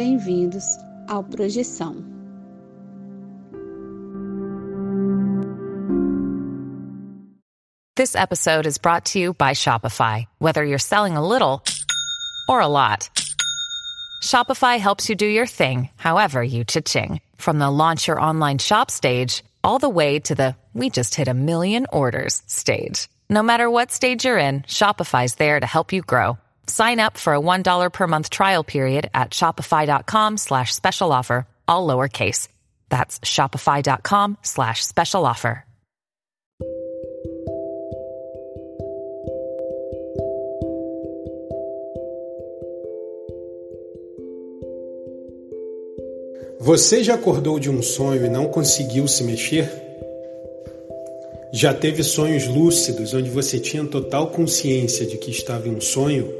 bem-vindos ao Projeção. This episode is brought to you by Shopify. Whether you're selling a little or a lot, Shopify helps you do your thing, however you cha-ching. From the launch your online shop stage, all the way to the we just hit a million orders stage. No matter what stage you're in, Shopify's there to help you grow. Sign up for a $1 per month trial period at shopify.com slash special offer, all lowercase. That's shopify.com slash special offer. Você já acordou de um sonho e não conseguiu se mexer? Já teve sonhos lúcidos onde você tinha total consciência de que estava em um sonho?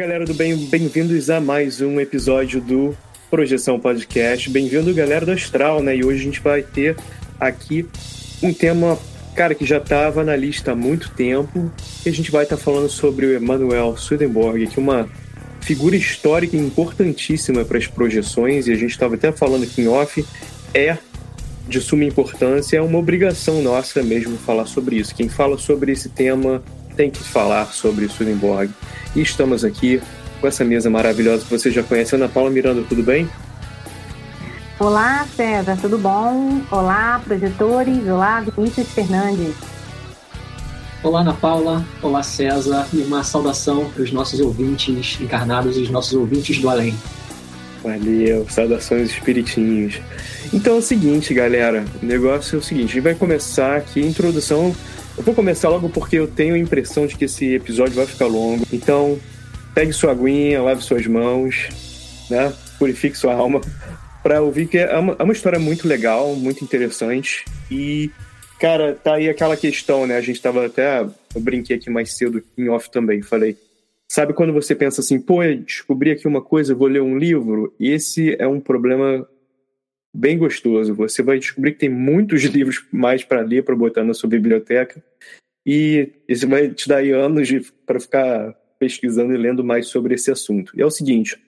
Galera do bem, bem-vindos a mais um episódio do Projeção Podcast. Bem-vindo, galera do Astral, né? E hoje a gente vai ter aqui um tema cara que já estava na lista há muito tempo. E a gente vai estar tá falando sobre o Emanuel Swedenborg, que é uma figura histórica importantíssima para as projeções, e a gente estava até falando aqui em off, é de suma importância, é uma obrigação nossa mesmo falar sobre isso. Quem fala sobre esse tema tem que falar sobre Swedenborg. E estamos aqui com essa mesa maravilhosa que você já conhece. Ana Paula Miranda, tudo bem? Olá, César, tudo bom? Olá, projetores. Olá, Vinícius Fernandes. Olá, Ana Paula. Olá, César. E uma saudação para os nossos ouvintes encarnados e os nossos ouvintes do além. Valeu, saudações espiritinhos. Então é o seguinte, galera. O negócio é o seguinte: a gente vai começar aqui a introdução. Eu vou começar logo porque eu tenho a impressão de que esse episódio vai ficar longo. Então, pegue sua aguinha, lave suas mãos, né? Purifique sua alma para ouvir, que é uma, é uma história muito legal, muito interessante. E, cara, tá aí aquela questão, né? A gente tava até. Eu brinquei aqui mais cedo em off também. Falei, sabe quando você pensa assim, pô, descobri aqui uma coisa, vou ler um livro? Esse é um problema bem gostoso. Você vai descobrir que tem muitos livros mais para ler, para botar na sua biblioteca. E isso vai te dar anos para ficar pesquisando e lendo mais sobre esse assunto. E é o seguinte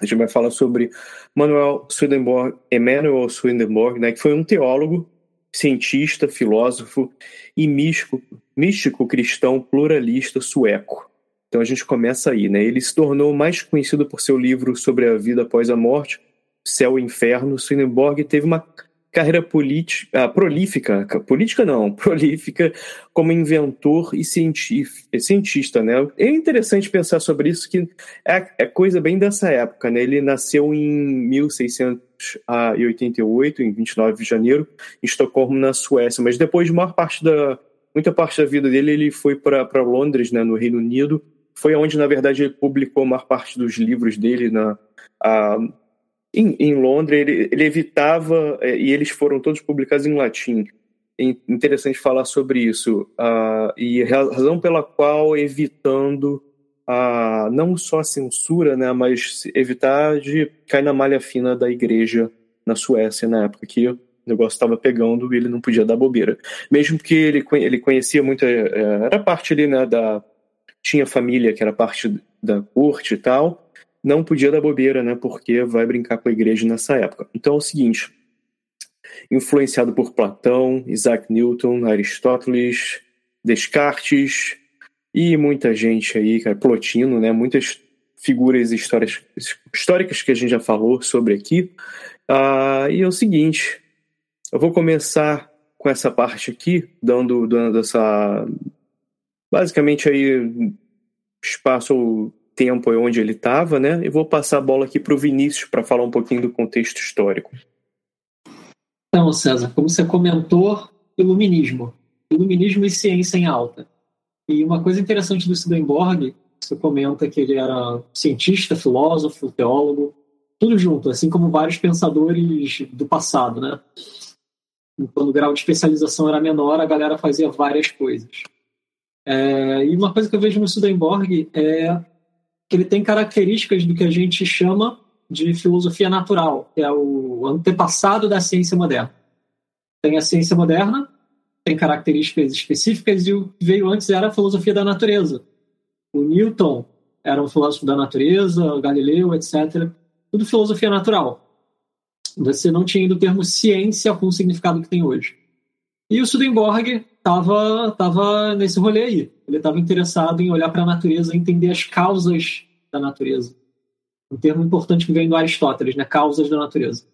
a gente vai falar sobre Manuel Swedenborg, Emanuel Swedenborg, né, que foi um teólogo, cientista, filósofo e místico, místico cristão pluralista sueco. Então a gente começa aí, né? Ele se tornou mais conhecido por seu livro sobre a vida após a morte, Céu e Inferno. Swedenborg teve uma carreira política, ah, prolífica, política não, prolífica como inventor e cientista, né? É interessante pensar sobre isso, que é, é coisa bem dessa época, né? Ele nasceu em 1688, em 29 de janeiro, em Estocolmo, na Suécia, mas depois de maior parte da, muita parte da vida dele, ele foi para Londres, né, no Reino Unido, foi onde, na verdade, ele publicou a maior parte dos livros dele na... A, em, em Londres, ele, ele evitava, é, e eles foram todos publicados em latim. É interessante falar sobre isso. Uh, e a razão pela qual, evitando uh, não só a censura, né, mas evitar de cair na malha fina da igreja na Suécia, na época que o negócio estava pegando e ele não podia dar bobeira. Mesmo que ele, ele conhecia muito, é, era parte ali, né, da. Tinha família que era parte da corte e tal, não podia dar bobeira, né? Porque vai brincar com a igreja nessa época. Então é o seguinte: influenciado por Platão, Isaac Newton, Aristóteles, Descartes e muita gente aí, cara, Plotino, né? Muitas figuras histórias, históricas que a gente já falou sobre aqui. Uh, e é o seguinte, eu vou começar com essa parte aqui, dando, dando essa. Basicamente aí espaço tempo onde ele estava, né? E vou passar a bola aqui para o Vinícius para falar um pouquinho do contexto histórico. Então, César, como você comentou, iluminismo. Iluminismo e ciência em alta. E uma coisa interessante do Swedenborg, você comenta que ele era cientista, filósofo, teólogo, tudo junto, assim como vários pensadores do passado, né? Quando o grau de especialização era menor, a galera fazia várias coisas. É, e uma coisa que eu vejo no Swedenborg é que ele tem características do que a gente chama de filosofia natural, que é o antepassado da ciência moderna. Tem a ciência moderna, tem características específicas, e o que veio antes era a filosofia da natureza. O Newton era um filósofo da natureza, o Galileu, etc. Tudo filosofia natural. Você não tinha ainda o termo ciência com o significado que tem hoje. E o Swedenborg estava tava nesse rolê aí. Ele estava interessado em olhar para a natureza, entender as causas da natureza. Um termo importante que vem do Aristóteles, né? Causas da natureza.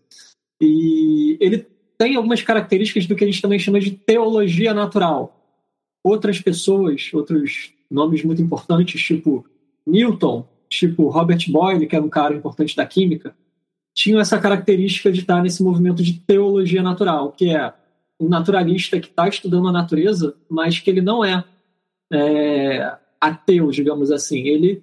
E ele tem algumas características do que a gente também chama de teologia natural. Outras pessoas, outros nomes muito importantes, tipo Newton, tipo Robert Boyle, que era um cara importante da química, tinham essa característica de estar nesse movimento de teologia natural, que é um naturalista que está estudando a natureza, mas que ele não é, é ateu, digamos assim. Ele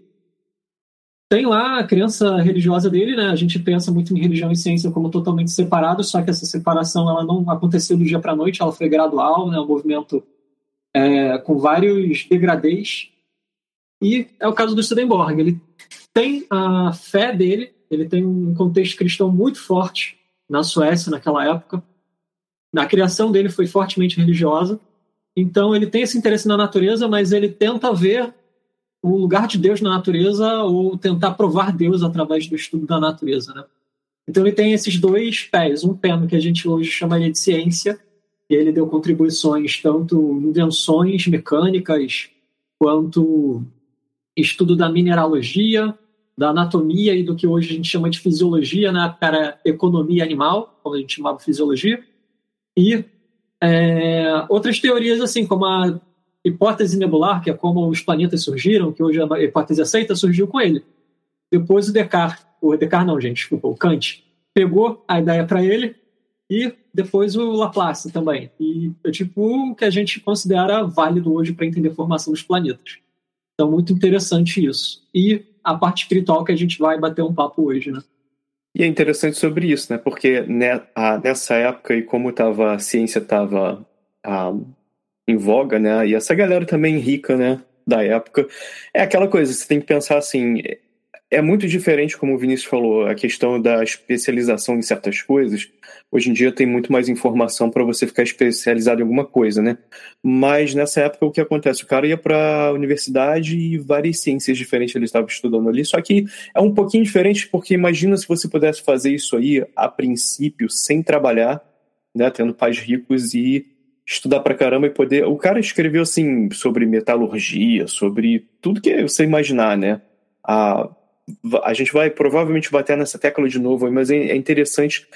tem lá a crença religiosa dele, né? A gente pensa muito em religião e ciência como totalmente separados, só que essa separação ela não aconteceu do dia para a noite, ela foi gradual, né? Um movimento é, com vários degradês. E é o caso do Swedenborg. Ele tem a fé dele, ele tem um contexto cristão muito forte na Suécia naquela época. A criação dele foi fortemente religiosa. Então ele tem esse interesse na natureza, mas ele tenta ver o lugar de Deus na natureza ou tentar provar Deus através do estudo da natureza, né? Então ele tem esses dois pés, um pé no que a gente hoje chamaria de ciência, e ele deu contribuições tanto invenções mecânicas quanto estudo da mineralogia, da anatomia e do que hoje a gente chama de fisiologia, né, para economia animal, como a gente chamava fisiologia, e é, outras teorias, assim, como a hipótese nebular, que é como os planetas surgiram, que hoje a hipótese aceita, surgiu com ele. Depois o Descartes, o Descartes não, gente, desculpa, o Kant, pegou a ideia para ele e depois o Laplace também. E é tipo o que a gente considera válido hoje para entender a formação dos planetas. Então, muito interessante isso. E a parte espiritual que a gente vai bater um papo hoje, né? E é interessante sobre isso, né? Porque nessa época, e como tava, a ciência estava em voga, né? E essa galera também rica, né? Da época, é aquela coisa, você tem que pensar assim, é muito diferente, como o Vinícius falou, a questão da especialização em certas coisas. Hoje em dia tem muito mais informação para você ficar especializado em alguma coisa, né? Mas nessa época o que acontece? O cara ia para a universidade e várias ciências diferentes ele estava estudando ali. Só que é um pouquinho diferente porque imagina se você pudesse fazer isso aí a princípio sem trabalhar, né? Tendo pais ricos e estudar pra caramba e poder. O cara escreveu assim sobre metalurgia, sobre tudo que você imaginar, né? A a gente vai provavelmente bater nessa tecla de novo, mas é, é interessante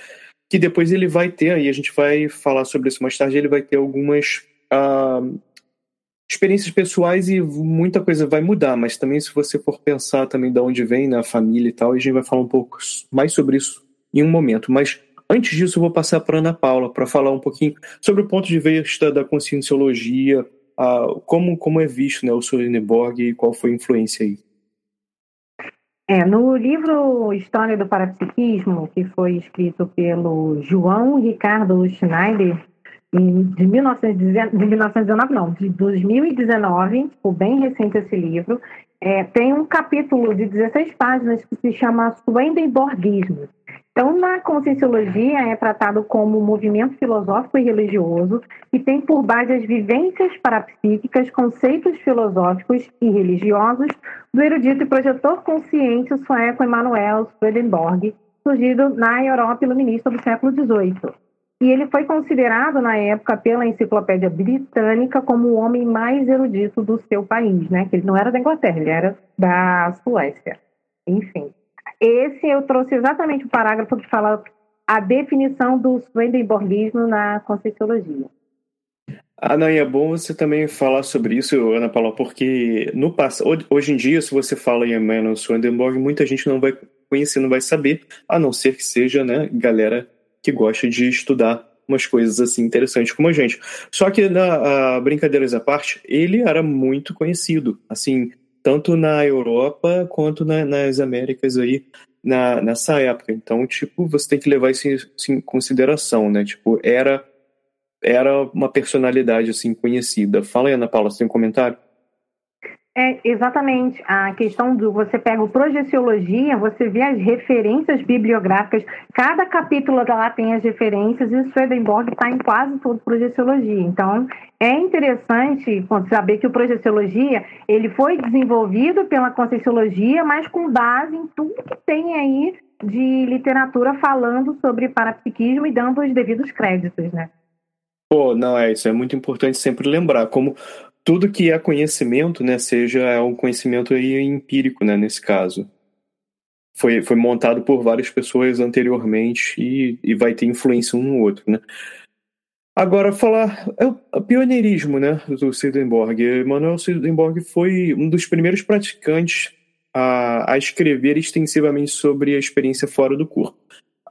que depois ele vai ter, e a gente vai falar sobre isso mais tarde, ele vai ter algumas uh, experiências pessoais e muita coisa vai mudar, mas também se você for pensar também de onde vem, na família e tal, a gente vai falar um pouco mais sobre isso em um momento, mas antes disso eu vou passar para Ana Paula para falar um pouquinho sobre o ponto de vista da conscienciologia, uh, como, como é visto né, o Swedenborg e qual foi a influência aí. É, no livro História do Parapsiquismo, que foi escrito pelo João Ricardo Schneider, de, 1919, de 1919, não, de 2019, tipo, bem recente esse livro, é, tem um capítulo de 16 páginas que se chama Swedenborgismo. Então, na Conscienciologia é tratado como um movimento filosófico e religioso que tem por base as vivências parapsíquicas, conceitos filosóficos e religiosos do erudito e projetor consciente sueco Emanuel Swedenborg, surgido na Europa iluminista do século XVIII. e ele foi considerado na época pela Enciclopédia Britânica como o homem mais erudito do seu país, né? Que ele não era da Inglaterra, ele era da Suécia. Enfim, esse eu trouxe exatamente o parágrafo que fala a definição do Swedenborgismo na Conscienciologia. Ah, não, e é bom você também falar sobre isso, Ana Paula, porque no passado, hoje em dia, se você fala em Emmanuel Swedenborg, muita gente não vai conhecer, não vai saber, a não ser que seja, né, galera que gosta de estudar umas coisas assim interessantes como a gente. Só que na brincadeiras à parte, ele era muito conhecido, assim, tanto na Europa quanto na, nas Américas aí na, nessa época. Então, tipo, você tem que levar isso em, em consideração, né? Tipo, era era uma personalidade assim conhecida. Fala aí, Ana Paula, você tem um comentário? É, exatamente. A questão do você pega o Projeciologia, você vê as referências bibliográficas, cada capítulo lá tem as referências, e o Swedenborg está em quase todo Projeciologia. Então, é interessante saber que o Projeciologia ele foi desenvolvido pela Conscienciologia, mas com base em tudo que tem aí de literatura falando sobre parapsiquismo e dando os devidos créditos, né? Pô, não, é isso. É muito importante sempre lembrar como tudo que é conhecimento, né, seja é um conhecimento aí empírico, né, nesse caso. Foi, foi montado por várias pessoas anteriormente e, e vai ter influência um no outro, né. Agora, falar é o pioneirismo, né, do Swedenborg. Emanuel Swedenborg foi um dos primeiros praticantes a, a escrever extensivamente sobre a experiência fora do corpo.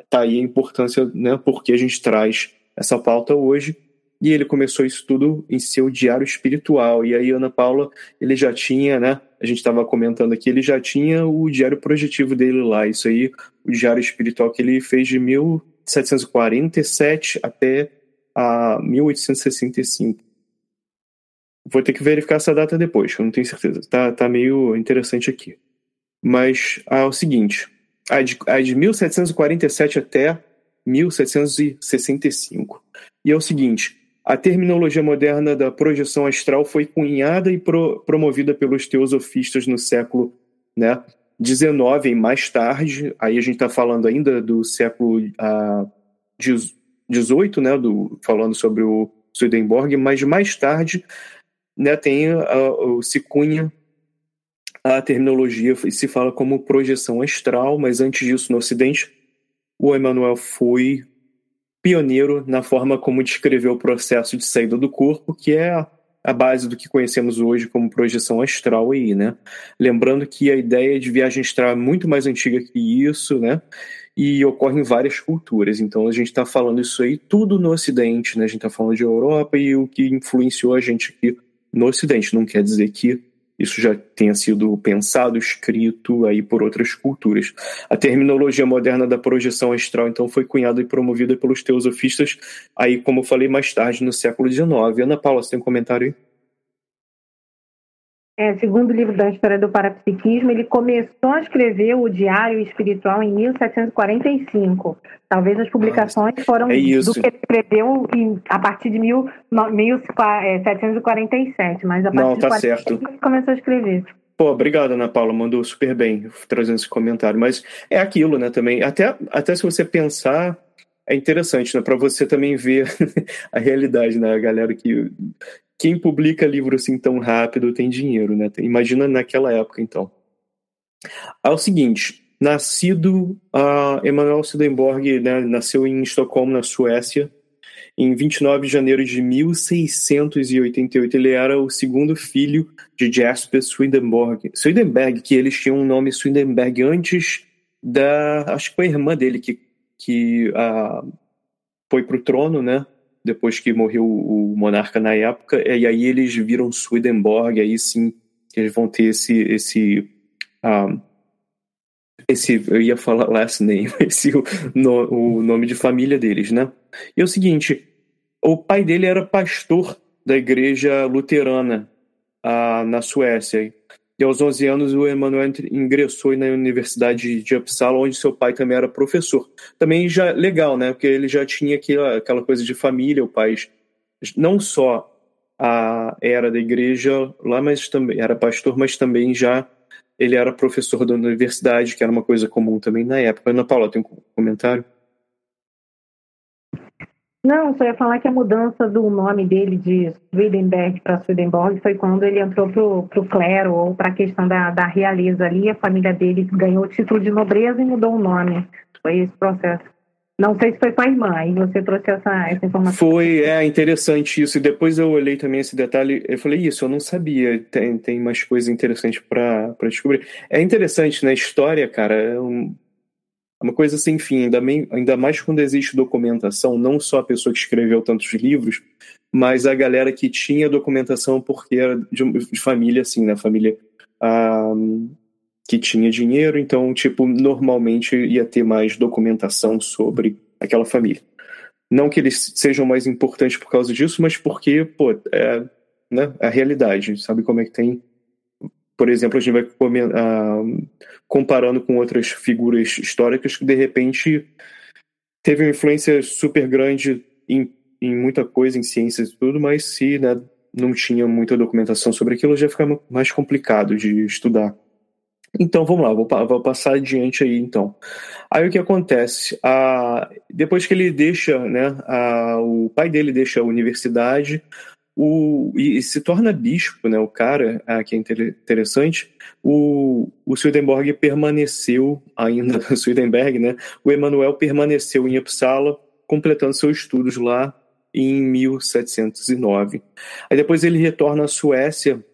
Tá aí a importância, né, porque a gente traz essa pauta hoje e ele começou isso tudo em seu diário espiritual. E aí, Ana Paula, ele já tinha, né? A gente estava comentando aqui, ele já tinha o diário projetivo dele lá. Isso aí, o diário espiritual que ele fez de 1747 até a 1865. Vou ter que verificar essa data depois, eu não tenho certeza. Tá, tá meio interessante aqui. Mas ah, é o seguinte: a de, a de 1747 até 1765. E é o seguinte: a terminologia moderna da projeção astral foi cunhada e pro, promovida pelos teosofistas no século né, XIX e mais tarde. Aí a gente está falando ainda do século XVIII, uh, né, do, falando sobre o Swedenborg, mas mais tarde né, tem uh, se cunha a terminologia e se fala como projeção astral, mas antes disso no Ocidente o Emmanuel foi pioneiro na forma como descreveu o processo de saída do corpo, que é a base do que conhecemos hoje como projeção astral aí, né? Lembrando que a ideia de viagem astral é muito mais antiga que isso, né? E ocorre em várias culturas. Então a gente está falando isso aí tudo no Ocidente, né? A gente está falando de Europa e o que influenciou a gente aqui no Ocidente. Não quer dizer que isso já tenha sido pensado, escrito aí por outras culturas. A terminologia moderna da projeção astral, então, foi cunhada e promovida pelos teosofistas, aí, como eu falei, mais tarde, no século XIX. Ana Paula, você tem um comentário aí? É, segundo o livro da História do Parapsiquismo, ele começou a escrever o Diário Espiritual em 1745. Talvez as publicações Nossa, foram é do que ele escreveu em, a partir de mil, 1747, mas a partir Não, tá de certo. ele começou a escrever. Pô, obrigado, Ana Paula, mandou super bem trazendo esse comentário. Mas é aquilo, né, também. Até, até se você pensar, é interessante, né, para você também ver a realidade, né, a galera que quem publica livro assim tão rápido tem dinheiro, né? Imagina naquela época, então. É o seguinte, nascido uh, Emanuel Swedenborg, né, nasceu em Estocolmo, na Suécia, em 29 de janeiro de 1688. Ele era o segundo filho de Jasper Swedenborg, Swedenberg, que eles tinham um nome Swedenberg antes da, acho que foi a irmã dele que que uh, foi para o trono, né? Depois que morreu o monarca na época, e aí eles viram Swedenborg, aí sim eles vão ter esse esse um, esse eu ia falar last name, esse o, no, o nome de família deles, né? E é o seguinte, o pai dele era pastor da igreja luterana uh, na Suécia. E aos 11 anos, o Emmanuel ingressou na Universidade de Uppsala, onde seu pai também era professor. Também já legal, né? Porque ele já tinha aquela, aquela coisa de família, o pai não só a era da igreja lá, mas também era pastor, mas também já ele era professor da universidade, que era uma coisa comum também na época. Ana Paula, tem um comentário? Não, só ia falar que a mudança do nome dele de Swedenberg para Swedenborg foi quando ele entrou para o clero ou para a questão da, da realeza ali. A família dele ganhou o título de nobreza e mudou o nome. Foi esse processo. Não sei se foi com a irmã, aí você trouxe essa, essa informação. Foi, é interessante isso. E depois eu olhei também esse detalhe, eu falei, isso, eu não sabia. Tem, tem mais coisas interessantes para descobrir. É interessante, né? História, cara, é um, uma coisa sem fim, ainda, ainda mais quando existe documentação, não só a pessoa que escreveu tantos livros, mas a galera que tinha documentação porque era de, família, assim, né? Família ah, que tinha dinheiro, então, tipo, normalmente ia ter mais documentação sobre aquela família. Não que eles sejam mais importantes por causa disso, mas porque, pô, é né, a realidade, sabe como é que tem por exemplo, a gente vai uh, comparando com outras figuras históricas que de repente teve uma influência super grande em, em muita coisa, em ciências e tudo, mas se né, não tinha muita documentação sobre aquilo, já fica mais complicado de estudar. Então vamos lá, vou, vou, passar adiante aí então. Aí o que acontece? Ah, depois que ele deixa, né, ah, o pai dele deixa a universidade, o, e, se torna bispo, né, o cara, ah, que é interessante, o, o Swedenborg permaneceu ainda, Swedenberg, né, o Emanuel permaneceu em Uppsala, completando seus estudos lá em 1709. Aí depois ele retorna à Suécia,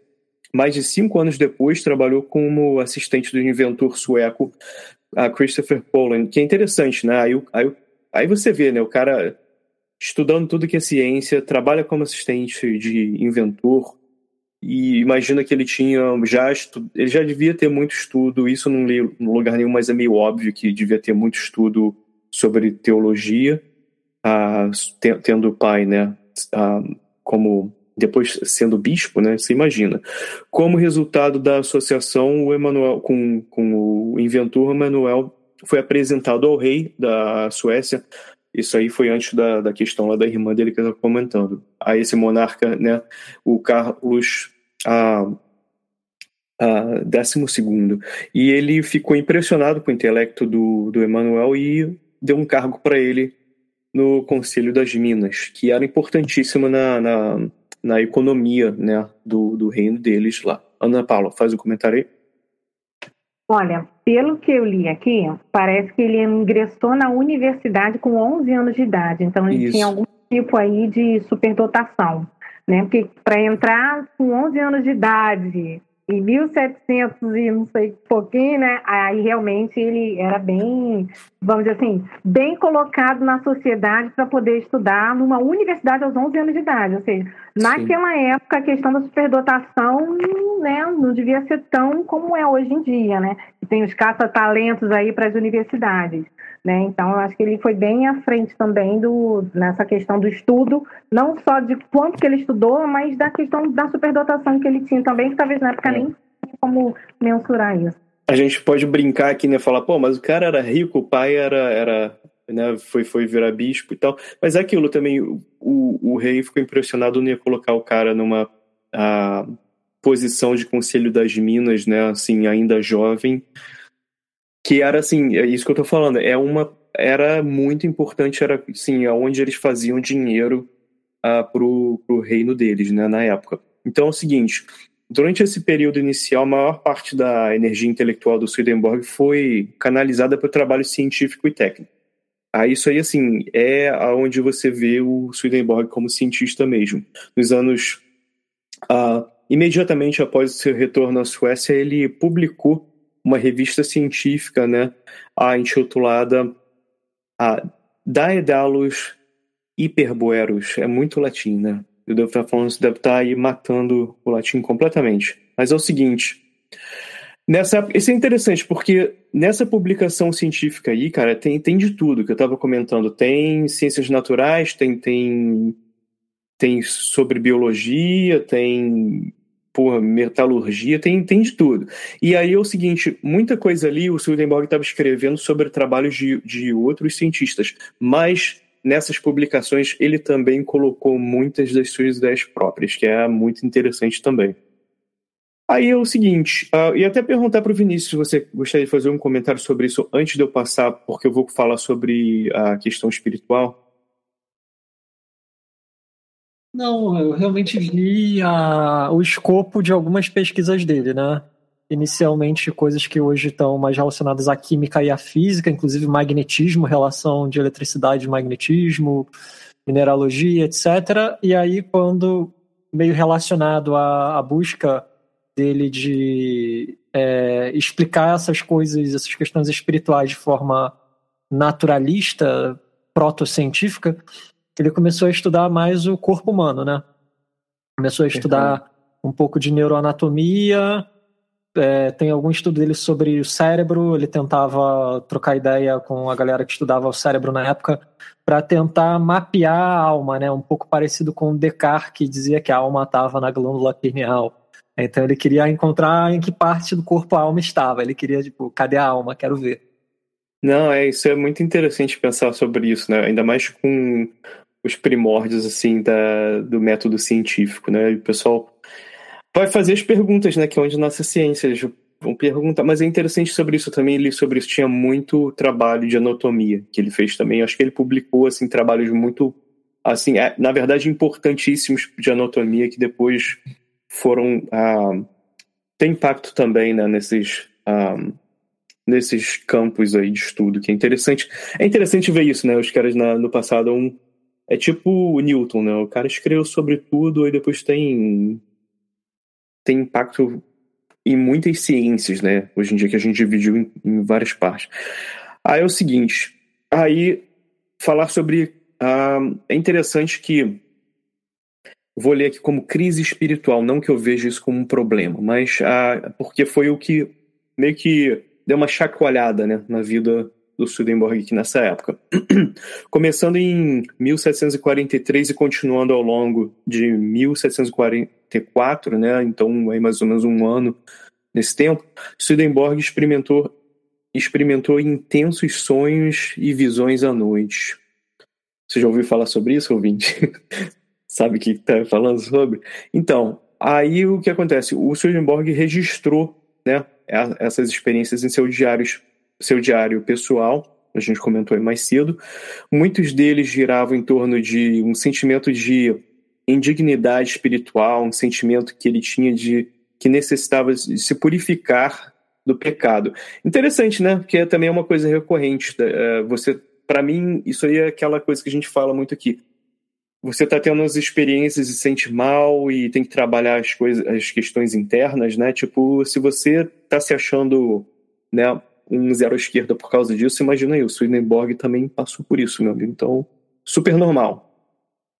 mais de cinco anos depois trabalhou como assistente do inventor sueco a Christopher Poland, que é interessante, né, aí, aí, aí você vê, né, o cara estudando tudo que é ciência, trabalha como assistente de inventor e imagina que ele tinha já estu... ele já devia ter muito estudo, isso não li em lugar nenhum, mas é meio óbvio que devia ter muito estudo sobre teologia, ah, tendo o pai, né, ah, como depois sendo bispo, né, você imagina. Como resultado da associação, o Emanuel com, com o inventor Emanuel foi apresentado ao rei da Suécia isso aí foi antes da, da questão lá da irmã dele que eu estava comentando. A esse monarca, né, o Carlos a, a décimo segundo. E ele ficou impressionado com o intelecto do, do Emanuel e deu um cargo para ele no Conselho das Minas, que era importantíssimo na, na, na economia né, do, do reino deles lá. Ana Paula, faz um comentário aí. Olha, pelo que eu li aqui, parece que ele ingressou na universidade com 11 anos de idade, então ele Isso. tinha algum tipo aí de superdotação, né? Porque para entrar com 11 anos de idade em 1700 e não sei pouquinho, né? Aí realmente ele era bem, vamos dizer assim, bem colocado na sociedade para poder estudar numa universidade aos 11 anos de idade. Ou seja, naquela Sim. época a questão da superdotação, né, não devia ser tão como é hoje em dia, né? Tem os caça-talentos aí para as universidades. Né? Então, eu acho que ele foi bem à frente também do, nessa questão do estudo, não só de quanto que ele estudou, mas da questão da superdotação que ele tinha também, que talvez na época é. nem tinha como mensurar isso. A gente pode brincar aqui, né? Falar, pô, mas o cara era rico, o pai era, era né, foi, foi virar bispo e tal. Mas é aquilo também, o, o, rei ficou impressionado, ia colocar o cara numa a, posição de conselho das minas, né? Assim, ainda jovem que era assim, é isso que eu tô falando, é uma era muito importante, era assim, aonde eles faziam dinheiro uh, pro, pro reino deles, né, na época. Então é o seguinte, durante esse período inicial, a maior parte da energia intelectual do Swedenborg foi canalizada para o trabalho científico e técnico. Ah, isso aí, assim, é aonde você vê o Swedenborg como cientista mesmo. Nos anos... Uh, imediatamente após o seu retorno à Suécia, ele publicou uma revista científica, né, a intitulada a Daedalus Hyperboeros. É muito latim, né? Eu devo estar falando, você deve estar aí matando o latim completamente. Mas é o seguinte, nessa isso é interessante porque nessa publicação científica aí, cara, tem, tem de tudo que eu estava comentando. Tem ciências naturais, tem tem tem sobre biologia, tem porra, metalurgia, tem, tem de tudo. E aí é o seguinte, muita coisa ali o Swedenborg estava escrevendo sobre trabalhos de, de outros cientistas, mas nessas publicações ele também colocou muitas das suas ideias próprias, que é muito interessante também. Aí é o seguinte, uh, e até perguntar para o Vinícius se você gostaria de fazer um comentário sobre isso antes de eu passar, porque eu vou falar sobre a questão espiritual. Não, eu realmente vi a, o escopo de algumas pesquisas dele, né? Inicialmente coisas que hoje estão mais relacionadas à química e à física, inclusive magnetismo, relação de eletricidade e magnetismo, mineralogia, etc. E aí, quando meio relacionado à, à busca dele de é, explicar essas coisas, essas questões espirituais de forma naturalista, proto-científica, ele começou a estudar mais o corpo humano, né? Começou a estudar um pouco de neuroanatomia, é, tem algum estudo dele sobre o cérebro, ele tentava trocar ideia com a galera que estudava o cérebro na época para tentar mapear a alma, né? Um pouco parecido com o Descartes, que dizia que a alma estava na glândula pineal. Então ele queria encontrar em que parte do corpo a alma estava. Ele queria, tipo, cadê a alma? Quero ver. Não, é isso é muito interessante pensar sobre isso, né? Ainda mais com os primórdios assim da, do método científico, né? o pessoal vai fazer as perguntas, né? Que é onde nossa ciência vão perguntar. Mas é interessante sobre isso também. Ele sobre isso tinha muito trabalho de anatomia que ele fez também. Acho que ele publicou assim trabalhos muito assim, é, na verdade, importantíssimos de anatomia que depois foram ah, tem impacto também né, nesses ah, nesses campos aí de estudo que é interessante. É interessante ver isso, né? Os caras na, no passado um é tipo o Newton, né? O cara escreveu sobre tudo e depois tem tem impacto em muitas ciências, né? Hoje em dia que a gente dividiu em, em várias partes. Aí é o seguinte, aí falar sobre ah, é interessante que vou ler aqui como crise espiritual, não que eu veja isso como um problema, mas ah, porque foi o que meio que deu uma chacoalhada né, na vida do Swedenborg aqui nessa época. Começando em 1743 e continuando ao longo de 1744, né, então aí mais ou menos um ano nesse tempo, Swedenborg experimentou, experimentou intensos sonhos e visões à noite. Você já ouviu falar sobre isso, ouvinte? Sabe o que está falando sobre? Então, aí o que acontece? O Swedenborg registrou né, essas experiências em seu diários seu diário pessoal, a gente comentou aí mais cedo. Muitos deles giravam em torno de um sentimento de indignidade espiritual, um sentimento que ele tinha de que necessitava se purificar do pecado. Interessante, né? Porque também é uma coisa recorrente. É, você, para mim, isso aí é aquela coisa que a gente fala muito aqui. Você está tendo as experiências e sente mal e tem que trabalhar as coisas, as questões internas, né? Tipo, se você está se achando, né, um zero à esquerda por causa disso, imagina aí, o Swedenborg também passou por isso, meu amigo. Então, super normal.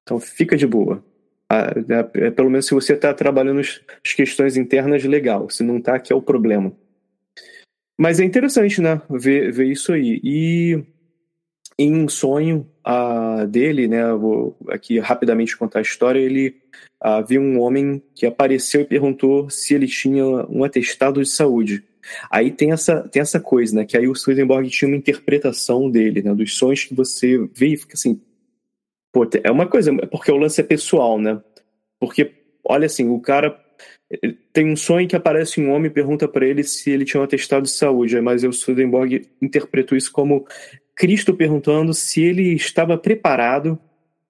Então, fica de boa. Ah, é, é, pelo menos se você está trabalhando as questões internas, legal. Se não está, que é o problema. Mas é interessante, né? Ver, ver isso aí. E em um sonho ah, dele, né? Vou aqui rapidamente contar a história. Ele ah, viu um homem que apareceu e perguntou se ele tinha um atestado de saúde. Aí tem essa, tem essa coisa, né? Que aí o Swedenborg tinha uma interpretação dele, né? Dos sonhos que você vê e fica assim. Pô, é uma coisa, porque o lance é pessoal, né? Porque, olha assim, o cara tem um sonho que aparece um homem e pergunta para ele se ele tinha um atestado de saúde, mas o Swedenborg interpretou isso como Cristo perguntando se ele estava preparado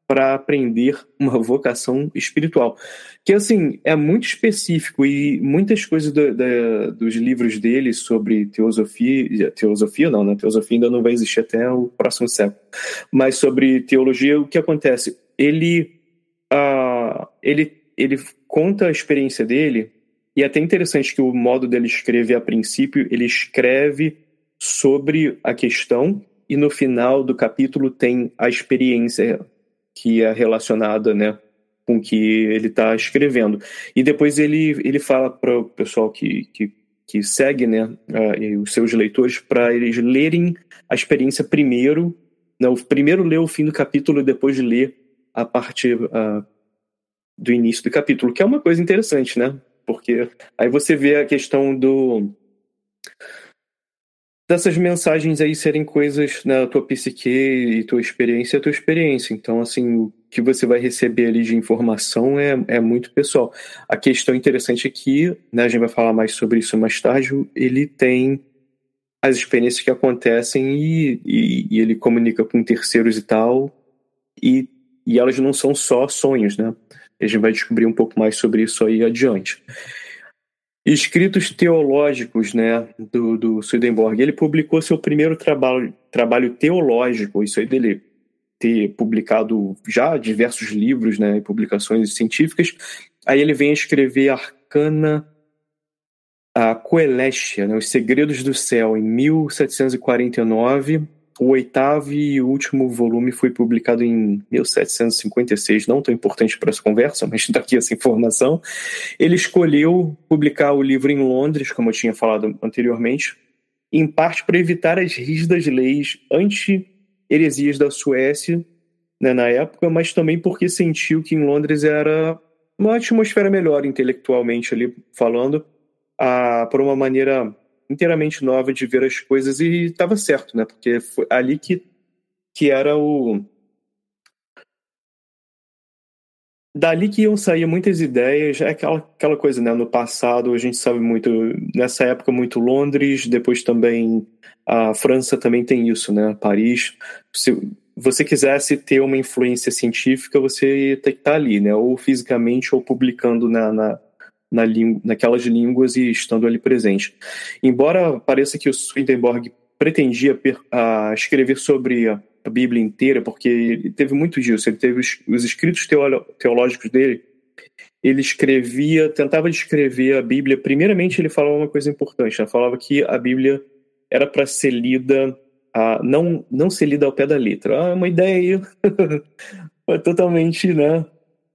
para aprender uma vocação espiritual. Que, assim, é muito específico e muitas coisas do, do, dos livros dele sobre teosofia, teosofia não, né? Teosofia ainda não vai existir até o próximo século, mas sobre teologia, o que acontece? Ele, uh, ele, ele conta a experiência dele e é até interessante que o modo dele escrever a princípio, ele escreve sobre a questão e no final do capítulo tem a experiência que é relacionada, né, com o que ele está escrevendo. E depois ele, ele fala para o pessoal que, que, que segue, né, uh, os seus leitores, para eles lerem a experiência primeiro, né, primeiro ler o fim do capítulo e depois ler a parte uh, do início do capítulo, que é uma coisa interessante, né? Porque aí você vê a questão do dessas mensagens aí serem coisas na tua psique e tua experiência é tua experiência. Então, assim, o que você vai receber ali de informação é, é muito pessoal. A questão interessante aqui, né, a gente vai falar mais sobre isso mais tarde, ele tem as experiências que acontecem e, e, e ele comunica com terceiros e tal, e, e elas não são só sonhos, né? A gente vai descobrir um pouco mais sobre isso aí adiante. Escritos teológicos, né, do, do Swedenborg. Ele publicou seu primeiro trabalho, trabalho teológico, isso aí dele ter publicado já diversos livros, né, publicações científicas. Aí ele vem escrever Arcana a Coelestia, né, Os Segredos do Céu, em 1749. O oitavo e último volume foi publicado em 1756, não tão importante para essa conversa, mas daqui essa informação. Ele escolheu publicar o livro em Londres, como eu tinha falado anteriormente, em parte para evitar as rígidas leis anti-heresias da Suécia né, na época, mas também porque sentiu que em Londres era uma atmosfera melhor intelectualmente ali falando, a, por uma maneira inteiramente nova de ver as coisas e estava certo, né? Porque foi ali que, que era o. Dali que iam sair muitas ideias, é aquela, aquela coisa, né? No passado, a gente sabe muito, nessa época, muito Londres, depois também a França também tem isso, né? Paris. Se você quisesse ter uma influência científica, você tem que estar ali, né? Ou fisicamente, ou publicando na, na na naquelas línguas e estando ali presente. Embora pareça que o Swedenborg pretendia escrever sobre a, Bíblia inteira, porque ele teve muito disso, ele teve os, os escritos teológicos dele, ele escrevia, tentava descrever a Bíblia. Primeiramente, ele falava uma coisa importante, ele falava que a Bíblia era para ser lida, não, não ser lida ao pé da letra. Ah, uma ideia totalmente né,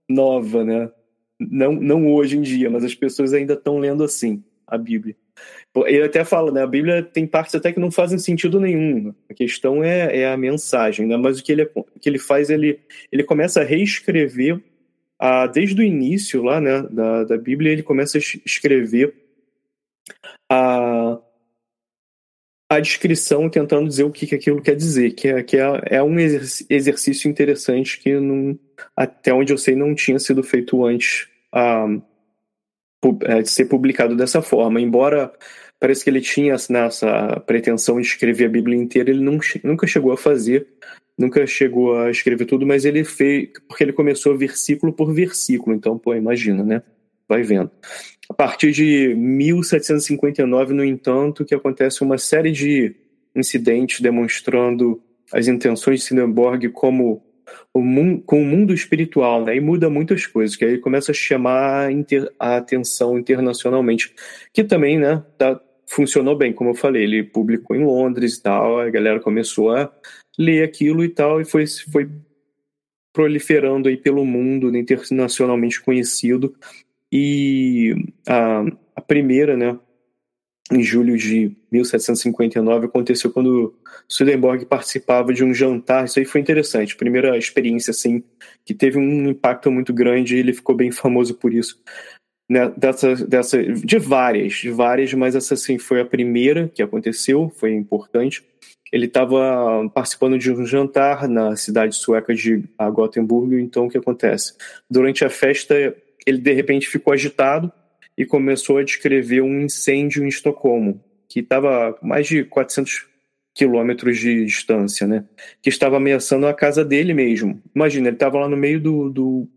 nova, né? Não, não hoje em dia, mas as pessoas ainda estão lendo assim a Bíblia. Ele até fala, né? A Bíblia tem partes até que não fazem sentido nenhum. A questão é, é a mensagem, né? Mas o que ele, o que ele faz, ele, ele começa a reescrever a, desde o início lá, né, da, da Bíblia, ele começa a escrever a, a descrição tentando dizer o que, que aquilo quer dizer, que é, que é, é um exercício interessante que não, até onde eu sei não tinha sido feito antes a, é, de ser publicado dessa forma. Embora parece que ele tinha nessa pretensão de escrever a Bíblia inteira, ele não, nunca chegou a fazer, nunca chegou a escrever tudo, mas ele fez, porque ele começou versículo por versículo, então, pô, imagina, né? Vai vendo. A partir de 1759, no entanto, que acontece uma série de incidentes demonstrando as intenções de Swedenborg como o mundo, com o mundo espiritual, né? E muda muitas coisas, que aí começa a chamar a atenção internacionalmente, que também, né, tá, funcionou bem, como eu falei, ele publicou em Londres e tal, a galera começou a ler aquilo e tal, e foi, foi proliferando aí pelo mundo, né, internacionalmente conhecido, e a, a primeira, né, em julho de 1759, aconteceu quando Swedenborg participava de um jantar. Isso aí foi interessante. Primeira experiência, assim, que teve um impacto muito grande e ele ficou bem famoso por isso. Né, dessa, dessa, de várias, de várias, mas essa assim, foi a primeira que aconteceu, foi importante. Ele estava participando de um jantar na cidade sueca de Gothenburg, então o que acontece? Durante a festa, ele de repente ficou agitado, e começou a descrever um incêndio em Estocolmo, que estava a mais de 400 quilômetros de distância, né? Que estava ameaçando a casa dele mesmo. Imagina, ele estava lá no meio do, do,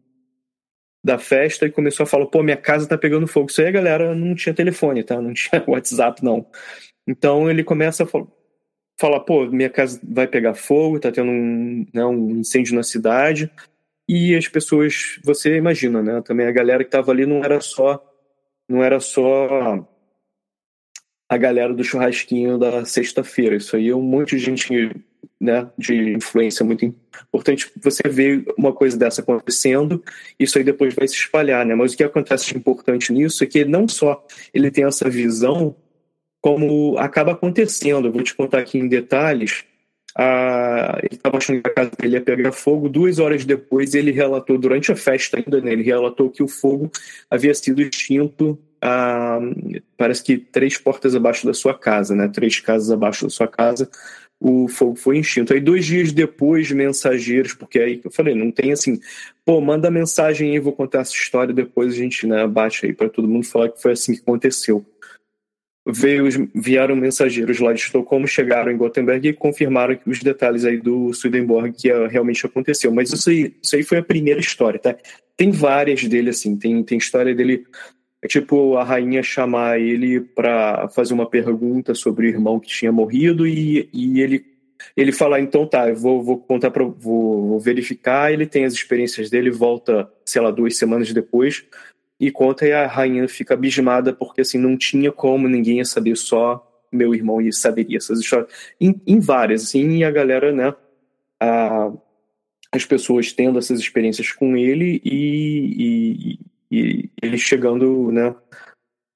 da festa e começou a falar: pô, minha casa tá pegando fogo. Isso aí galera não tinha telefone, tá? Não tinha WhatsApp, não. Então ele começa a falar, falar pô, minha casa vai pegar fogo, tá tendo um, né, um incêndio na cidade. E as pessoas, você imagina, né? Também a galera que estava ali não era só não era só a galera do churrasquinho da sexta-feira. Isso aí é um monte de gente né, de influência muito importante. Você vê uma coisa dessa acontecendo, isso aí depois vai se espalhar, né? Mas o que acontece de importante nisso é que não só ele tem essa visão, como acaba acontecendo. Eu vou te contar aqui em detalhes. Ah, ele estava achando que a casa dele ia pegar fogo. Duas horas depois, ele relatou, durante a festa ainda, né, ele relatou que o fogo havia sido extinto, ah, parece que três portas abaixo da sua casa, né, três casas abaixo da sua casa, o fogo foi extinto. Aí, dois dias depois, mensageiros, porque aí eu falei, não tem assim, pô, manda mensagem aí, vou contar essa história, depois a gente né, bate aí para todo mundo falar que foi assim que aconteceu. Veio, vieram mensageiros lá de Estocolmo, chegaram em Gothenburg e confirmaram os detalhes aí do Swedenborg que uh, realmente aconteceu. Mas isso aí, isso aí foi a primeira história, tá? Tem várias dele, assim, tem, tem história dele, é tipo a rainha chamar ele para fazer uma pergunta sobre o irmão que tinha morrido e, e ele ele falar, então tá, eu vou, vou contar para vou, vou verificar, ele tem as experiências dele, volta, sei lá, duas semanas depois, e conta e a rainha fica abismada porque assim não tinha como ninguém ia saber só meu irmão e saberia essas histórias. Em, em várias assim e a galera né a, as pessoas tendo essas experiências com ele e, e, e ele chegando né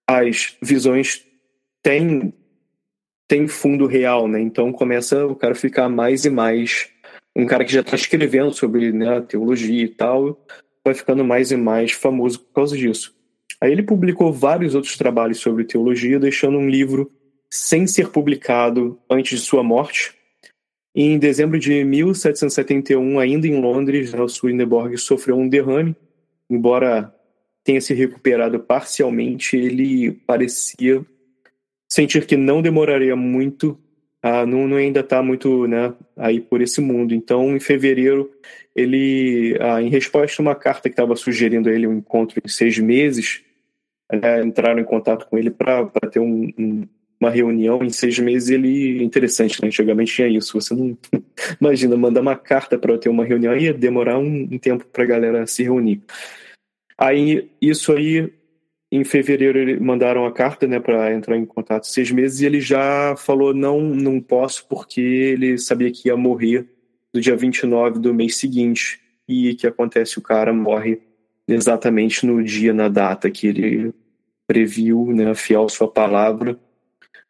as visões têm tem fundo real né? Então começa o cara ficar mais e mais um cara que já está escrevendo sobre né, teologia e tal vai ficando mais e mais famoso por causa disso. Aí ele publicou vários outros trabalhos sobre teologia, deixando um livro sem ser publicado antes de sua morte. E em dezembro de 1771, ainda em Londres, o Swedenborg sofreu um derrame. Embora tenha se recuperado parcialmente, ele parecia sentir que não demoraria muito ah, não, não ainda está muito né, aí por esse mundo. Então, em fevereiro, ele, ah, em resposta a uma carta que estava sugerindo a ele um encontro em seis meses, né, entraram em contato com ele para ter um, um, uma reunião em seis meses. Ele interessante, né? antigamente tinha isso. Você não imagina mandar uma carta para ter uma reunião ia demorar um, um tempo para a galera se reunir. Aí isso aí em fevereiro mandaram a carta, né, para entrar em contato seis meses e ele já falou não, não posso porque ele sabia que ia morrer no dia 29 do mês seguinte e que acontece o cara morre exatamente no dia na data que ele previu, né, fiel sua palavra.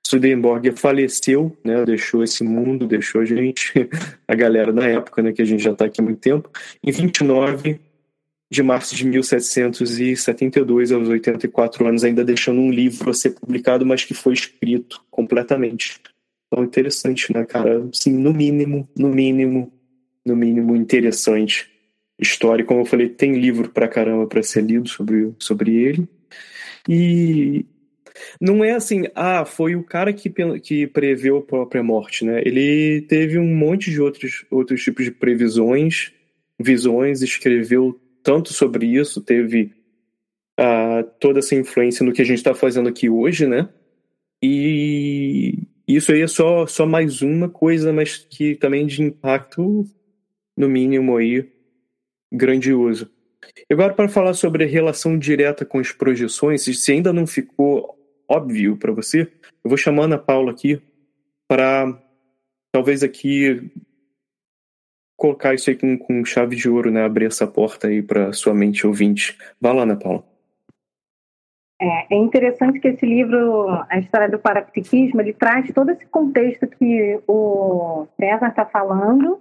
Swedenborg faleceu, né, deixou esse mundo, deixou a gente, a galera na época, né, que a gente já está aqui há muito tempo. Em 29 de março de 1772, aos 84 anos, ainda deixando um livro a ser publicado, mas que foi escrito completamente. Então, interessante, né, cara? Sim, no mínimo, no mínimo, no mínimo interessante. História, como eu falei, tem livro pra caramba para ser lido sobre, sobre ele. E não é assim, ah, foi o cara que, que preveu a própria morte, né? Ele teve um monte de outros, outros tipos de previsões, visões, escreveu tanto sobre isso, teve uh, toda essa influência no que a gente está fazendo aqui hoje, né? E isso aí é só, só mais uma coisa, mas que também de impacto, no mínimo, aí, grandioso. Agora, para falar sobre a relação direta com as projeções, se ainda não ficou óbvio para você, eu vou chamar a Paula aqui para talvez aqui colocar isso aí com, com chave de ouro, né? Abrir essa porta aí para sua mente ouvinte. Vá lá, Ana Paula. É, é, interessante que esse livro, a história do parapsiquismo, ele traz todo esse contexto que o César está falando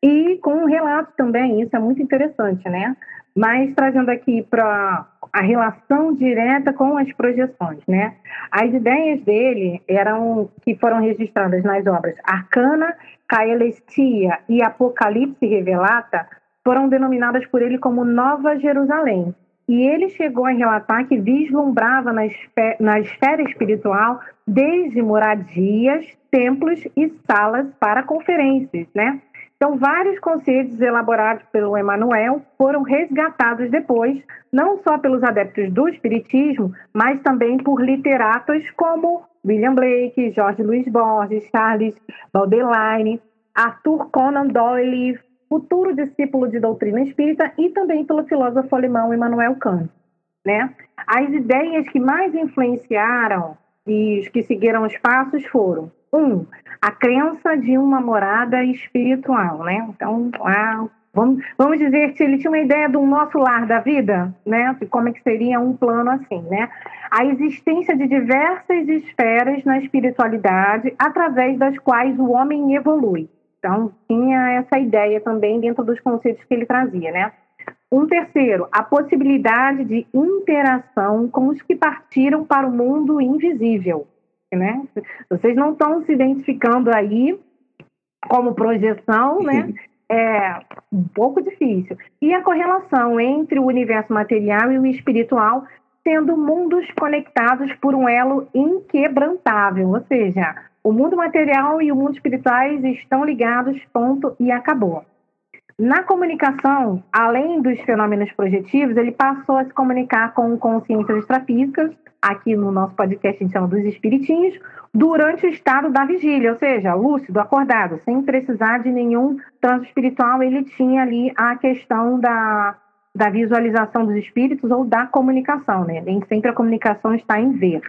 e com um relato também, isso é muito interessante, né? Mas trazendo aqui para a relação direta com as projeções, né? As ideias dele eram que foram registradas nas obras Arcana, Caelestia e Apocalipse Revelata foram denominadas por ele como Nova Jerusalém. E ele chegou a relatar que vislumbrava na esfera, na esfera espiritual desde moradias, templos e salas para conferências, né? Então, vários conceitos elaborados pelo Emmanuel foram resgatados depois, não só pelos adeptos do Espiritismo, mas também por literatos como William Blake, Jorge Luiz Borges, Charles Baudelaire, Arthur Conan Doyle, futuro discípulo de doutrina espírita, e também pelo filósofo alemão Immanuel Kant. Né? As ideias que mais influenciaram e os que seguiram os passos foram um, a crença de uma morada espiritual, né? Então, a, vamos, vamos dizer que ele tinha uma ideia do nosso lar da vida, né? De como é que seria um plano assim, né? A existência de diversas esferas na espiritualidade através das quais o homem evolui. Então, tinha essa ideia também dentro dos conceitos que ele trazia, né? Um terceiro, a possibilidade de interação com os que partiram para o mundo invisível né? Vocês não estão se identificando aí como projeção, né? É um pouco difícil. E a correlação entre o universo material e o espiritual sendo mundos conectados por um elo inquebrantável, ou seja, o mundo material e o mundo espirituais estão ligados, ponto, e acabou. Na comunicação, além dos fenômenos projetivos, ele passou a se comunicar com consciências extrafísicas, aqui no nosso podcast a gente chama dos espiritinhos, durante o estado da vigília, ou seja, lúcido, acordado, sem precisar de nenhum transe espiritual, ele tinha ali a questão da, da visualização dos espíritos ou da comunicação, né? Nem sempre a comunicação está em ver.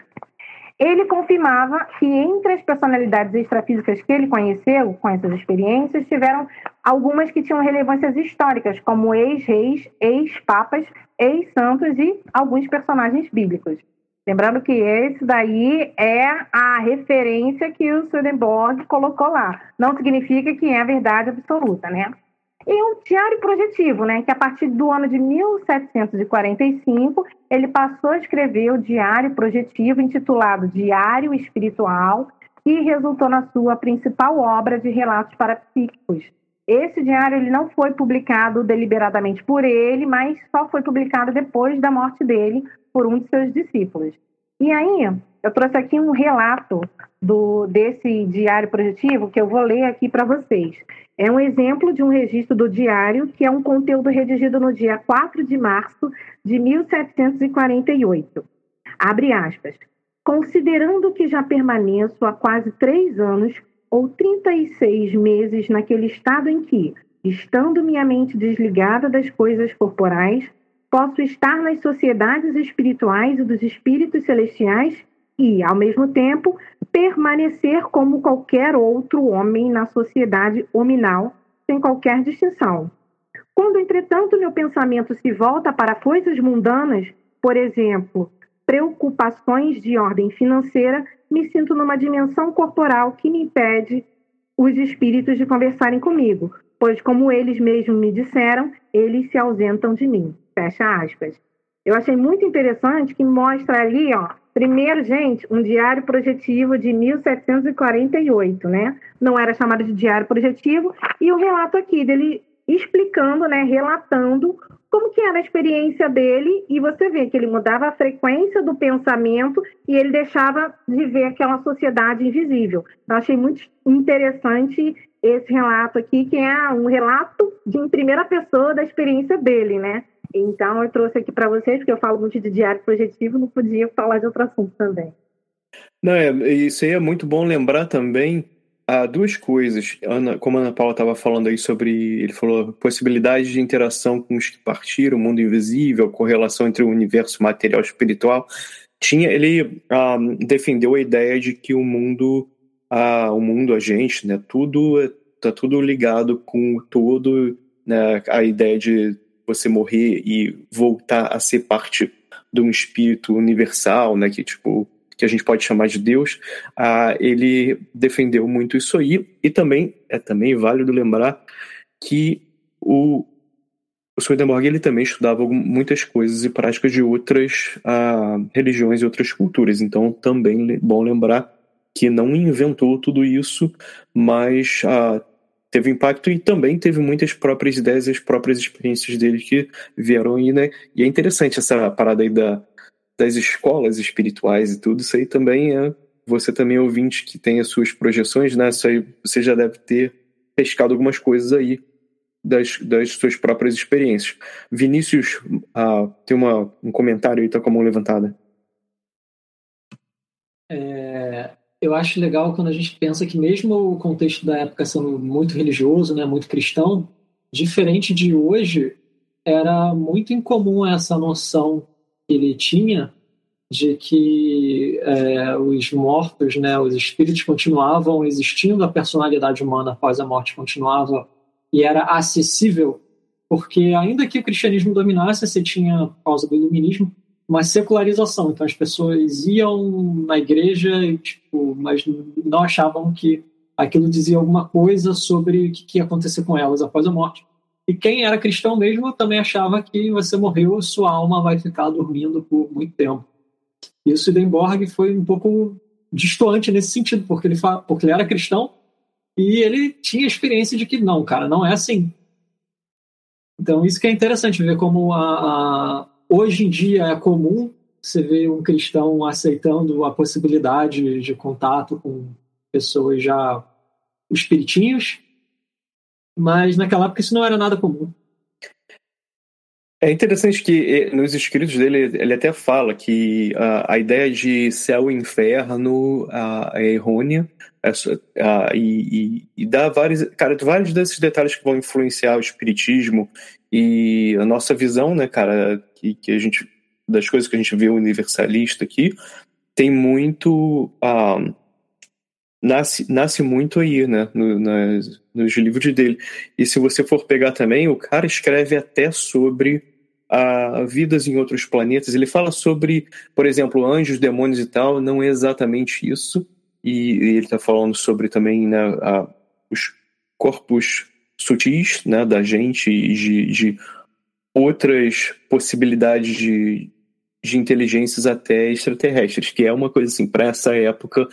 Ele confirmava que entre as personalidades extrafísicas que ele conheceu, com essas experiências, tiveram algumas que tinham relevâncias históricas, como ex-reis, ex-papas, ex-santos e alguns personagens bíblicos. Lembrando que esse daí é a referência que o Swedenborg colocou lá. Não significa que é a verdade absoluta, né? E o diário projetivo, né, que a partir do ano de 1745 ele passou a escrever o diário projetivo intitulado Diário Espiritual, que resultou na sua principal obra de relatos parapsíquicos. Esse diário ele não foi publicado deliberadamente por ele, mas só foi publicado depois da morte dele por um de seus discípulos. E aí, eu trouxe aqui um relato do, desse diário projetivo que eu vou ler aqui para vocês. É um exemplo de um registro do diário, que é um conteúdo redigido no dia 4 de março de 1748. Abre aspas. Considerando que já permaneço há quase três anos ou 36 meses naquele estado em que, estando minha mente desligada das coisas corporais, posso estar nas sociedades espirituais e dos espíritos celestiais e, ao mesmo tempo, permanecer como qualquer outro homem na sociedade hominal, sem qualquer distinção. Quando, entretanto, meu pensamento se volta para coisas mundanas, por exemplo, preocupações de ordem financeira, me sinto numa dimensão corporal que me impede os espíritos de conversarem comigo, pois, como eles mesmos me disseram, eles se ausentam de mim. Fecha aspas. Eu achei muito interessante que mostra ali, ó, Primeiro, gente, um diário projetivo de 1748, né? Não era chamado de diário projetivo, e o relato aqui dele explicando, né, relatando como que era a experiência dele, e você vê que ele mudava a frequência do pensamento e ele deixava de ver aquela sociedade invisível. Eu achei muito interessante esse relato aqui, que é um relato de em primeira pessoa da experiência dele, né? Então, eu trouxe aqui para vocês, porque eu falo muito de diário projetivo, não podia falar de outro assunto também. Não, é, isso aí é muito bom lembrar também há duas coisas. Ana, como a Ana Paula estava falando aí sobre, ele falou possibilidade de interação com os que partiram, o mundo invisível, correlação entre o universo material e espiritual. Tinha, ele ah, defendeu a ideia de que o mundo, ah, o mundo, a gente, né, tudo está tudo ligado com todo, né, a ideia de você morrer e voltar a ser parte de um espírito universal, né, que tipo que a gente pode chamar de Deus, ah, ele defendeu muito isso aí. E também é também válido lembrar que o o Swedenborg ele também estudava muitas coisas e práticas de outras ah, religiões e outras culturas, então também é bom lembrar que não inventou tudo isso, mas ah, teve impacto e também teve muitas próprias ideias e as próprias experiências dele que vieram aí, né? E é interessante essa parada aí da, das escolas espirituais e tudo, isso aí também é. Você também ouvinte que tem as suas projeções, né? Isso aí você já deve ter pescado algumas coisas aí das, das suas próprias experiências. Vinícius, ah, tem uma, um comentário aí, tá com a mão levantada. É, eu acho legal quando a gente pensa que mesmo o contexto da época sendo muito religioso, né, muito cristão, diferente de hoje, era muito incomum essa noção que ele tinha de que é, os mortos, né, os espíritos continuavam existindo, a personalidade humana após a morte continuava e era acessível, porque ainda que o cristianismo dominasse, você tinha, por causa do iluminismo, uma secularização. Então as pessoas iam na igreja, tipo, mas não achavam que aquilo dizia alguma coisa sobre o que ia acontecer com elas após a morte. E quem era cristão mesmo também achava que você morreu, sua alma vai ficar dormindo por muito tempo. E o Swedenborg foi um pouco distante nesse sentido, porque ele, porque ele era cristão e ele tinha experiência de que não, cara, não é assim. Então isso que é interessante ver como a, a hoje em dia é comum você vê um cristão aceitando a possibilidade de contato com pessoas já espiritinhos, mas naquela época isso não era nada comum. É interessante que nos escritos dele ele até fala que a, a ideia de céu e inferno é errônea. É, e, e, e, dá vários, cara, vários desses detalhes que vão influenciar o espiritismo e a nossa visão, né, cara, que, que a gente das coisas que a gente vê universalista aqui tem muito uh, nasce, nasce muito aí, né, no, nas, nos livros dele. E se você for pegar também, o cara escreve até sobre a vidas em outros planetas. Ele fala sobre, por exemplo, anjos, demônios e tal, não é exatamente isso. E, e ele está falando sobre também né, a, os corpos sutis né, da gente e de, de outras possibilidades de, de inteligências até extraterrestres, que é uma coisa assim, para essa época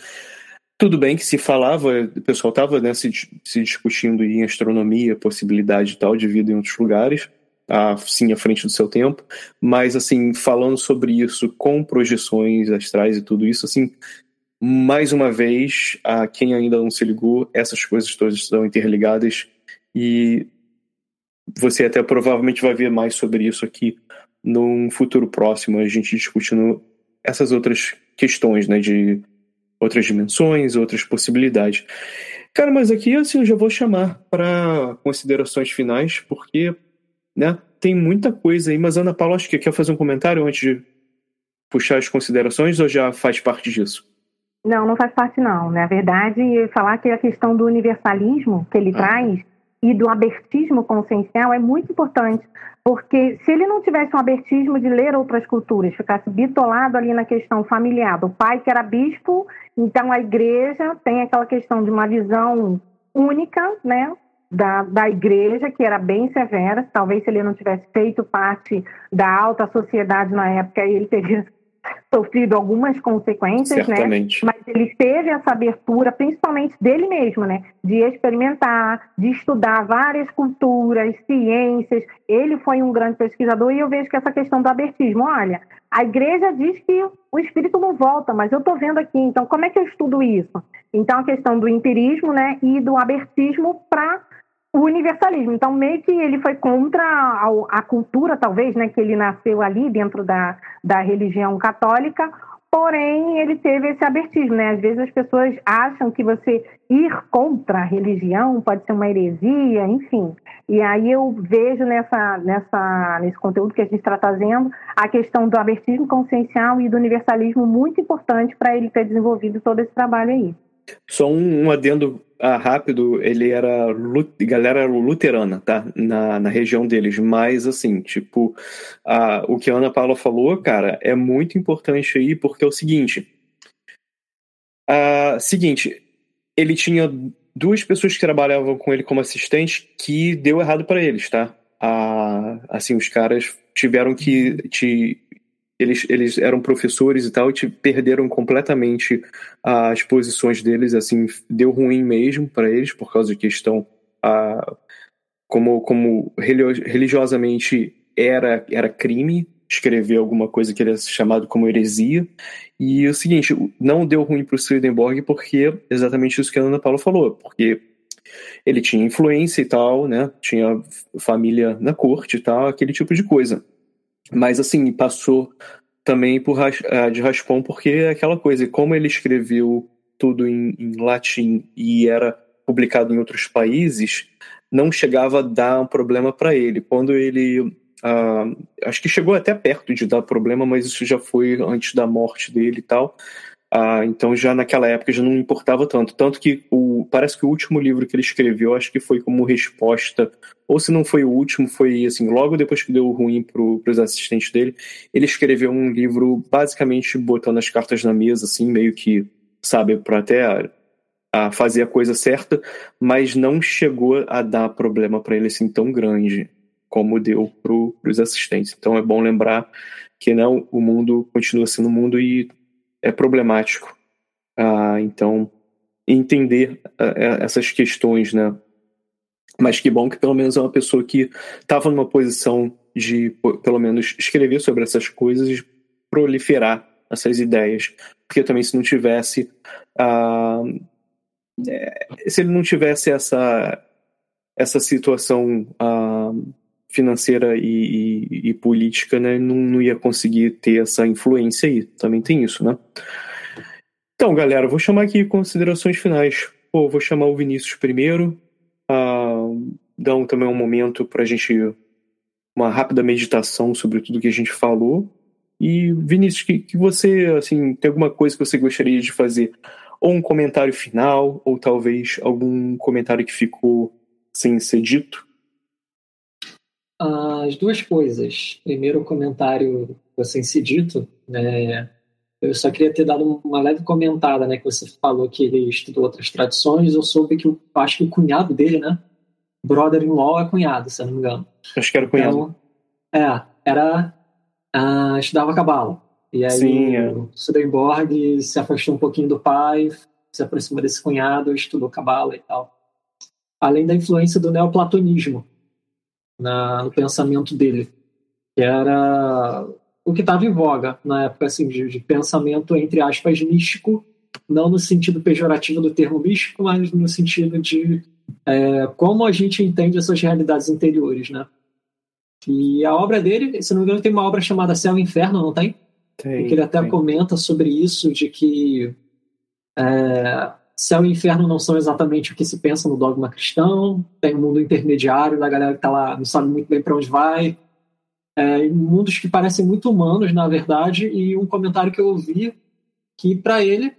tudo bem que se falava, o pessoal estava né, se, se discutindo em astronomia, possibilidade e tal de vida em outros lugares, sim à frente do seu tempo, mas assim, falando sobre isso com projeções astrais e tudo isso, assim, mais uma vez, a quem ainda não se ligou, essas coisas todas estão interligadas e você até provavelmente vai ver mais sobre isso aqui num futuro próximo, a gente discutindo essas outras questões, né, de outras dimensões, outras possibilidades. Cara, mas aqui assim, eu já vou chamar para considerações finais, porque né, tem muita coisa aí. Mas Ana Paula, acho que quer fazer um comentário antes de puxar as considerações ou já faz parte disso? Não, não faz parte não. Na verdade, falar que a questão do universalismo que ele ah. traz e do abertismo consciencial é muito importante, porque se ele não tivesse um abertismo de ler outras culturas, ficasse bitolado ali na questão familiar, do pai que era bispo então, a igreja tem aquela questão de uma visão única, né? Da, da igreja, que era bem severa. Talvez se ele não tivesse feito parte da alta sociedade na época, ele teria sofrido algumas consequências, né? Certamente. né? Mas ele teve essa abertura, principalmente dele mesmo, né? De experimentar, de estudar várias culturas, ciências. Ele foi um grande pesquisador e eu vejo que essa questão do abertismo, olha, a igreja diz que o espírito não volta, mas eu estou vendo aqui, então como é que eu estudo isso? Então a questão do empirismo, né, e do abertismo para o universalismo. Então, meio que ele foi contra a, a, cultura, talvez, né, que ele nasceu ali dentro da, da religião católica, porém ele teve esse abertismo, né? Às vezes as pessoas acham que você ir contra a religião pode ser uma heresia, enfim. E aí eu vejo nessa, nessa, nesse conteúdo que a gente está trazendo a questão do abertismo consciencial e do universalismo muito importante para ele ter desenvolvido todo esse trabalho aí. Só um, um adendo ah, rápido, ele era galera luterana, tá? Na, na região deles, mas assim, tipo, ah, o que a Ana Paula falou, cara, é muito importante aí, porque é o seguinte. Ah, seguinte, ele tinha duas pessoas que trabalhavam com ele como assistente que deu errado para eles, tá? Ah, assim, os caras tiveram que te eles, eles eram professores e tal, e perderam completamente as posições deles, assim, deu ruim mesmo para eles, por causa de questão a, como, como religiosamente era, era crime escrever alguma coisa que era chamado como heresia. E é o seguinte, não deu ruim para o Swedenborg porque exatamente isso que a Ana Paula falou, porque ele tinha influência e tal, né? Tinha família na corte e tal, aquele tipo de coisa. Mas assim, passou também por uh, de raspão, porque é aquela coisa, como ele escreveu tudo em, em latim e era publicado em outros países, não chegava a dar um problema para ele. Quando ele. Uh, acho que chegou até perto de dar problema, mas isso já foi antes da morte dele e tal. Ah, então já naquela época já não importava tanto. Tanto que o, parece que o último livro que ele escreveu, acho que foi como resposta, ou se não foi o último, foi assim, logo depois que deu ruim para os assistentes dele, ele escreveu um livro basicamente botando as cartas na mesa, assim, meio que, sabe, para até a, fazer a coisa certa, mas não chegou a dar problema para ele assim tão grande como deu para os assistentes. Então é bom lembrar que não, o mundo continua sendo mundo e é problemático. Ah, então, entender ah, é, essas questões, né? Mas que bom que pelo menos é uma pessoa que estava numa posição de, pelo menos, escrever sobre essas coisas proliferar essas ideias. Porque também se não tivesse. Uh, é, se ele não tivesse essa, essa situação uh, financeira e, e, e, política, né, não, não ia conseguir ter essa influência aí. Também tem isso, né? Então, galera, vou chamar aqui considerações finais. Pô, vou chamar o Vinícius primeiro, uh, dar um, também um momento para a gente, uma rápida meditação sobre tudo que a gente falou. E, Vinícius, que, que você, assim, tem alguma coisa que você gostaria de fazer? Ou um comentário final, ou talvez algum comentário que ficou sem ser dito? As duas coisas. Primeiro, o comentário sem ser dito, né? Eu só queria ter dado uma leve comentada, né? Que você falou que ele estudou outras tradições. Eu soube que, eu acho que o cunhado dele, né? Brother-in-law é cunhado, se eu não me engano. Acho que era cunhado. Então, é, era uh, estudava cabala. E aí Sim, é. o Swedenborg se afastou um pouquinho do pai, se aproximou desse cunhado, estudou cabala e tal. Além da influência do neoplatonismo na, no pensamento dele, que era o que estava em voga na época assim, de, de, pensamento, entre aspas, místico, não no sentido pejorativo do termo místico, mas no sentido de é, como a gente entende essas realidades interiores, né? E a obra dele, se não me engano, tem uma obra chamada Céu e Inferno, não tem? Tem. E que ele até tem. comenta sobre isso, de que é, céu e inferno não são exatamente o que se pensa no dogma cristão, tem um mundo intermediário da galera que está lá, não sabe muito bem para onde vai, é, mundos que parecem muito humanos, na verdade, e um comentário que eu ouvi que, para ele,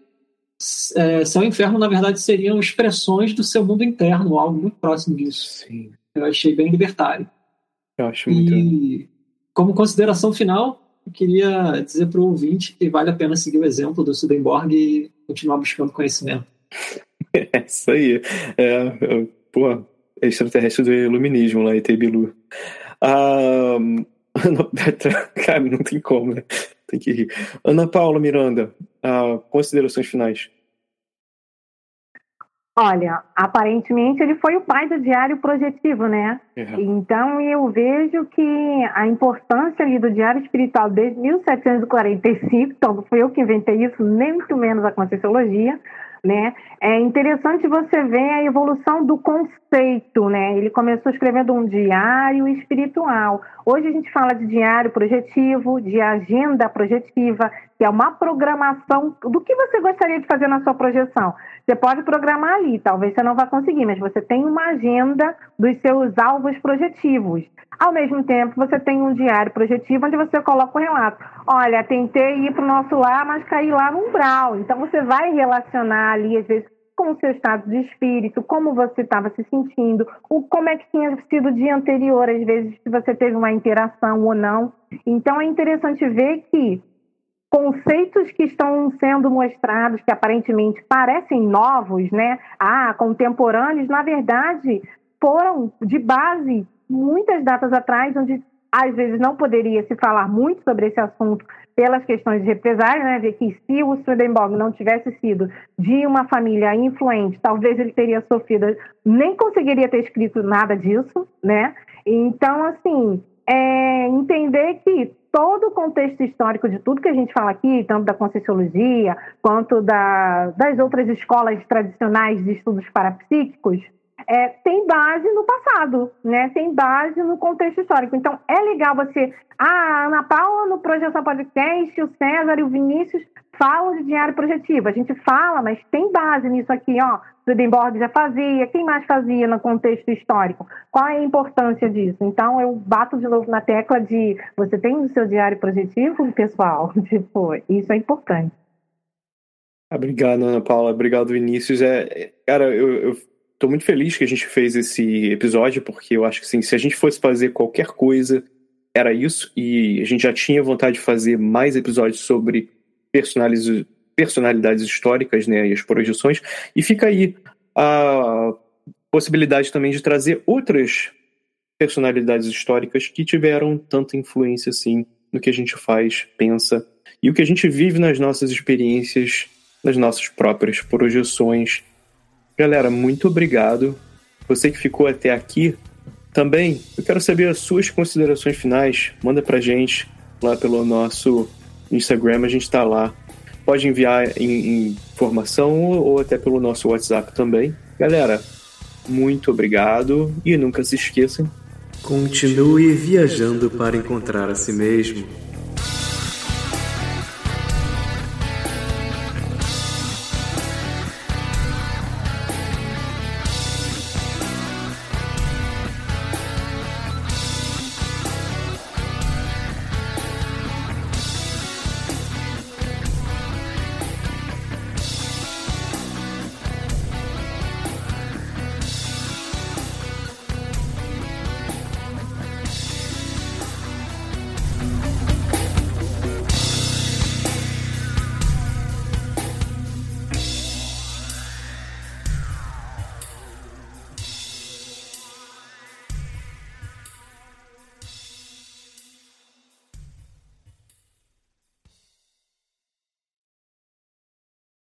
é, céu e inferno, na verdade, seriam expressões do seu mundo interno, algo muito próximo disso. Sim. Eu achei bem libertário. Eu acho muito. E, como consideração final, eu queria dizer para o ouvinte que vale a pena seguir o exemplo do Swedenborg e continuar buscando conhecimento. É isso aí. É, pô, extraterrestre do iluminismo lá, ET Bilu. Um, cara, não tem como, né? Tem que rir. Ana Paula Miranda, uh, considerações finais. Olha, aparentemente ele foi o pai do diário projetivo, né? Uhum. Então eu vejo que a importância ali do diário espiritual desde 1745, então não fui eu que inventei isso, nem muito menos a Conscienciologia, né? É interessante você ver a evolução do conceito, né? Ele começou escrevendo um diário espiritual. Hoje a gente fala de diário projetivo, de agenda projetiva, que é uma programação do que você gostaria de fazer na sua projeção. Você pode programar ali, talvez você não vá conseguir, mas você tem uma agenda dos seus alvos projetivos. Ao mesmo tempo, você tem um diário projetivo onde você coloca o relato. Olha, tentei ir para o nosso lar, mas caí lá no umbral. Então, você vai relacionar ali, às vezes, com o seu estado de espírito, como você estava se sentindo, o, como é que tinha sido o dia anterior, às vezes, se você teve uma interação ou não. Então, é interessante ver que conceitos que estão sendo mostrados, que aparentemente parecem novos, né? Ah, contemporâneos, na verdade, foram de base muitas datas atrás, onde às vezes não poderia se falar muito sobre esse assunto pelas questões de represália, né? Ver que se o Swedenborg não tivesse sido de uma família influente, talvez ele teria sofrido, nem conseguiria ter escrito nada disso, né? Então, assim, é entender que todo o contexto histórico de tudo que a gente fala aqui, tanto da Conscienciologia quanto da, das outras escolas tradicionais de estudos parapsíquicos, é, tem base no passado, né? Tem base no contexto histórico. Então, é legal você... Ah, a Ana Paula no Projeção Podcast, o César e o Vinícius falam de diário projetivo. A gente fala, mas tem base nisso aqui, ó. Swedenborg já fazia, quem mais fazia no contexto histórico? Qual é a importância disso? Então, eu bato de novo na tecla de você tem o seu diário projetivo, pessoal? Tipo, isso é importante. Obrigado, Ana Paula. Obrigado, Vinícius. É, cara, eu, eu tô muito feliz que a gente fez esse episódio, porque eu acho que assim, se a gente fosse fazer qualquer coisa, era isso, e a gente já tinha vontade de fazer mais episódios sobre personalidades históricas, né, e as projeções, e fica aí a possibilidade também de trazer outras personalidades históricas que tiveram tanta influência assim no que a gente faz, pensa e o que a gente vive nas nossas experiências, nas nossas próprias projeções Galera, muito obrigado. Você que ficou até aqui, também eu quero saber as suas considerações finais. Manda pra gente lá pelo nosso Instagram, a gente está lá. Pode enviar em, informação ou até pelo nosso WhatsApp também. Galera, muito obrigado e nunca se esqueçam. Continue viajando para encontrar a si mesmo.